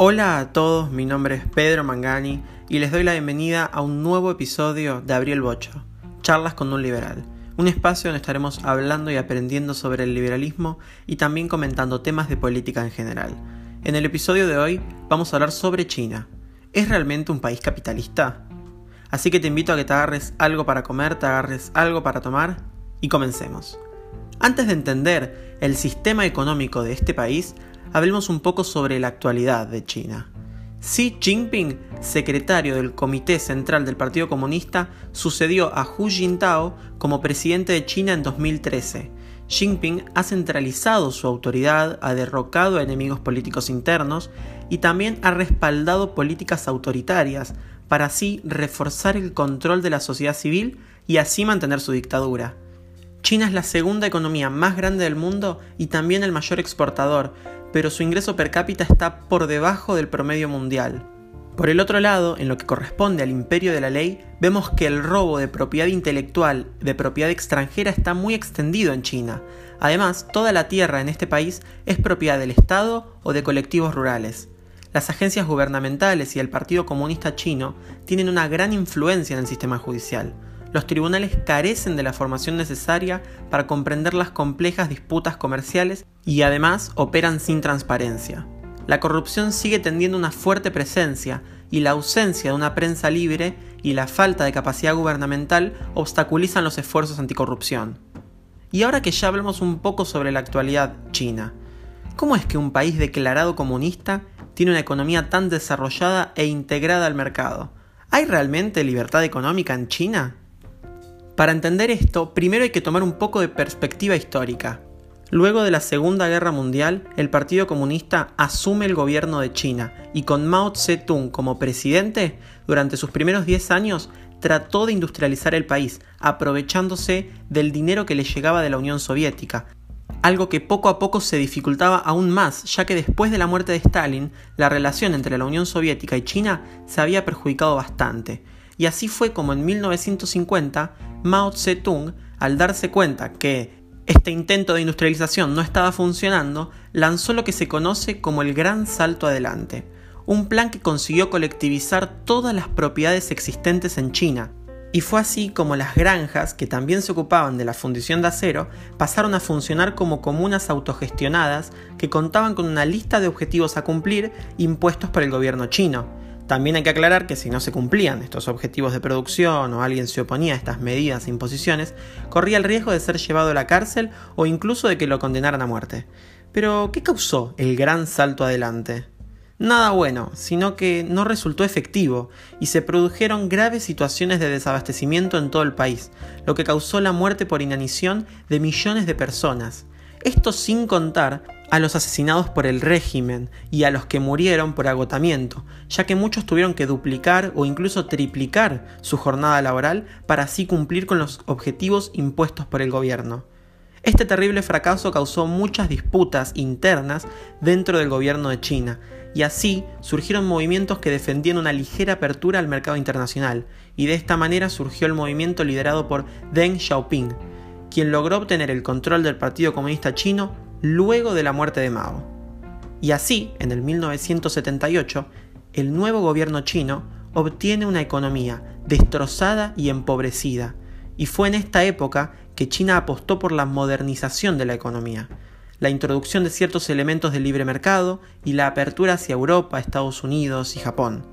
Hola a todos, mi nombre es Pedro Mangani y les doy la bienvenida a un nuevo episodio de Abril Bocho, Charlas con un Liberal, un espacio donde estaremos hablando y aprendiendo sobre el liberalismo y también comentando temas de política en general. En el episodio de hoy vamos a hablar sobre China. ¿Es realmente un país capitalista? Así que te invito a que te agarres algo para comer, te agarres algo para tomar y comencemos. Antes de entender el sistema económico de este país, hablemos un poco sobre la actualidad de China. Xi Jinping, secretario del Comité Central del Partido Comunista, sucedió a Hu Jintao como presidente de China en 2013. Jinping ha centralizado su autoridad, ha derrocado a enemigos políticos internos y también ha respaldado políticas autoritarias para así reforzar el control de la sociedad civil y así mantener su dictadura. China es la segunda economía más grande del mundo y también el mayor exportador, pero su ingreso per cápita está por debajo del promedio mundial. Por el otro lado, en lo que corresponde al imperio de la ley, vemos que el robo de propiedad intelectual de propiedad extranjera está muy extendido en China. Además, toda la tierra en este país es propiedad del Estado o de colectivos rurales. Las agencias gubernamentales y el Partido Comunista Chino tienen una gran influencia en el sistema judicial los tribunales carecen de la formación necesaria para comprender las complejas disputas comerciales y además operan sin transparencia. La corrupción sigue teniendo una fuerte presencia y la ausencia de una prensa libre y la falta de capacidad gubernamental obstaculizan los esfuerzos anticorrupción. Y ahora que ya hablamos un poco sobre la actualidad china, ¿cómo es que un país declarado comunista tiene una economía tan desarrollada e integrada al mercado? ¿Hay realmente libertad económica en China? Para entender esto, primero hay que tomar un poco de perspectiva histórica. Luego de la Segunda Guerra Mundial, el Partido Comunista asume el gobierno de China y con Mao Zedong como presidente, durante sus primeros 10 años trató de industrializar el país, aprovechándose del dinero que le llegaba de la Unión Soviética, algo que poco a poco se dificultaba aún más, ya que después de la muerte de Stalin, la relación entre la Unión Soviética y China se había perjudicado bastante. Y así fue como en 1950 Mao Zedong, al darse cuenta que este intento de industrialización no estaba funcionando, lanzó lo que se conoce como el Gran Salto Adelante, un plan que consiguió colectivizar todas las propiedades existentes en China, y fue así como las granjas, que también se ocupaban de la fundición de acero, pasaron a funcionar como comunas autogestionadas que contaban con una lista de objetivos a cumplir impuestos por el gobierno chino, también hay que aclarar que si no se cumplían estos objetivos de producción o alguien se oponía a estas medidas e imposiciones, corría el riesgo de ser llevado a la cárcel o incluso de que lo condenaran a muerte. Pero, ¿qué causó el gran salto adelante? Nada bueno, sino que no resultó efectivo y se produjeron graves situaciones de desabastecimiento en todo el país, lo que causó la muerte por inanición de millones de personas. Esto sin contar a los asesinados por el régimen y a los que murieron por agotamiento, ya que muchos tuvieron que duplicar o incluso triplicar su jornada laboral para así cumplir con los objetivos impuestos por el gobierno. Este terrible fracaso causó muchas disputas internas dentro del gobierno de China, y así surgieron movimientos que defendían una ligera apertura al mercado internacional, y de esta manera surgió el movimiento liderado por Deng Xiaoping, quien logró obtener el control del Partido Comunista Chino luego de la muerte de Mao. Y así, en el 1978, el nuevo gobierno chino obtiene una economía destrozada y empobrecida, y fue en esta época que China apostó por la modernización de la economía, la introducción de ciertos elementos del libre mercado y la apertura hacia Europa, Estados Unidos y Japón.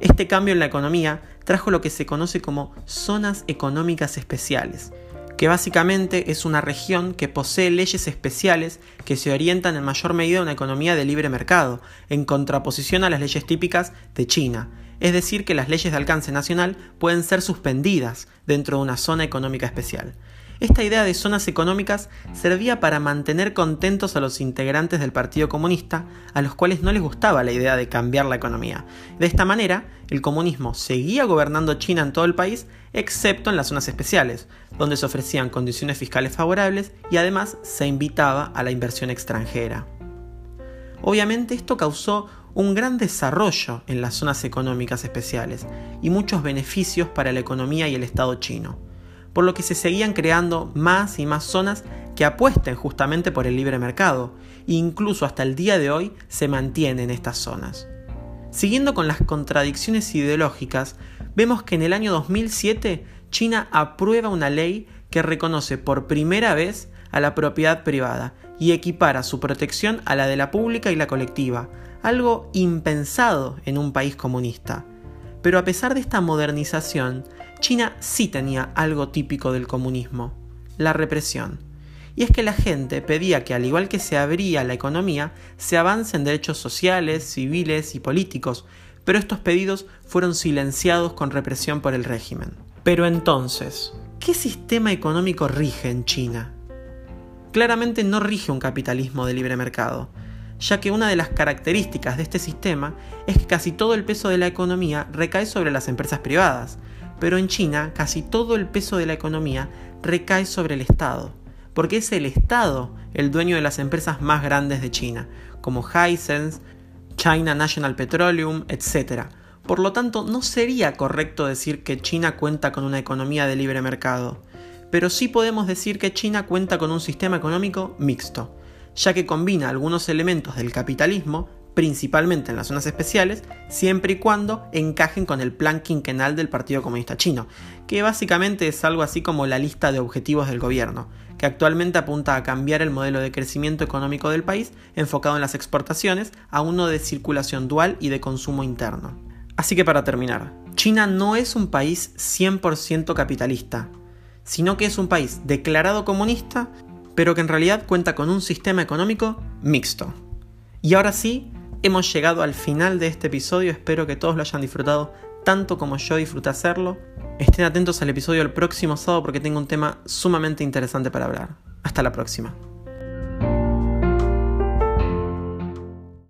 Este cambio en la economía trajo lo que se conoce como zonas económicas especiales, que básicamente es una región que posee leyes especiales que se orientan en mayor medida a una economía de libre mercado, en contraposición a las leyes típicas de China. Es decir, que las leyes de alcance nacional pueden ser suspendidas dentro de una zona económica especial. Esta idea de zonas económicas servía para mantener contentos a los integrantes del Partido Comunista, a los cuales no les gustaba la idea de cambiar la economía. De esta manera, el comunismo seguía gobernando China en todo el país, excepto en las zonas especiales, donde se ofrecían condiciones fiscales favorables y además se invitaba a la inversión extranjera. Obviamente esto causó un gran desarrollo en las zonas económicas especiales y muchos beneficios para la economía y el Estado chino por lo que se seguían creando más y más zonas que apuesten justamente por el libre mercado, e incluso hasta el día de hoy se mantienen estas zonas. Siguiendo con las contradicciones ideológicas, vemos que en el año 2007 China aprueba una ley que reconoce por primera vez a la propiedad privada y equipara su protección a la de la pública y la colectiva, algo impensado en un país comunista. Pero a pesar de esta modernización, China sí tenía algo típico del comunismo, la represión. Y es que la gente pedía que al igual que se abría la economía, se avance en derechos sociales, civiles y políticos, pero estos pedidos fueron silenciados con represión por el régimen. Pero entonces, ¿qué sistema económico rige en China? Claramente no rige un capitalismo de libre mercado, ya que una de las características de este sistema es que casi todo el peso de la economía recae sobre las empresas privadas, pero en China casi todo el peso de la economía recae sobre el Estado, porque es el Estado el dueño de las empresas más grandes de China, como Hisense, China National Petroleum, etc. Por lo tanto, no sería correcto decir que China cuenta con una economía de libre mercado, pero sí podemos decir que China cuenta con un sistema económico mixto, ya que combina algunos elementos del capitalismo, principalmente en las zonas especiales, siempre y cuando encajen con el plan quinquenal del Partido Comunista Chino, que básicamente es algo así como la lista de objetivos del gobierno, que actualmente apunta a cambiar el modelo de crecimiento económico del país enfocado en las exportaciones a uno de circulación dual y de consumo interno. Así que para terminar, China no es un país 100% capitalista, sino que es un país declarado comunista, pero que en realidad cuenta con un sistema económico mixto. Y ahora sí, hemos llegado al final de este episodio, espero que todos lo hayan disfrutado tanto como yo disfruté hacerlo. Estén atentos al episodio del próximo sábado porque tengo un tema sumamente interesante para hablar. Hasta la próxima.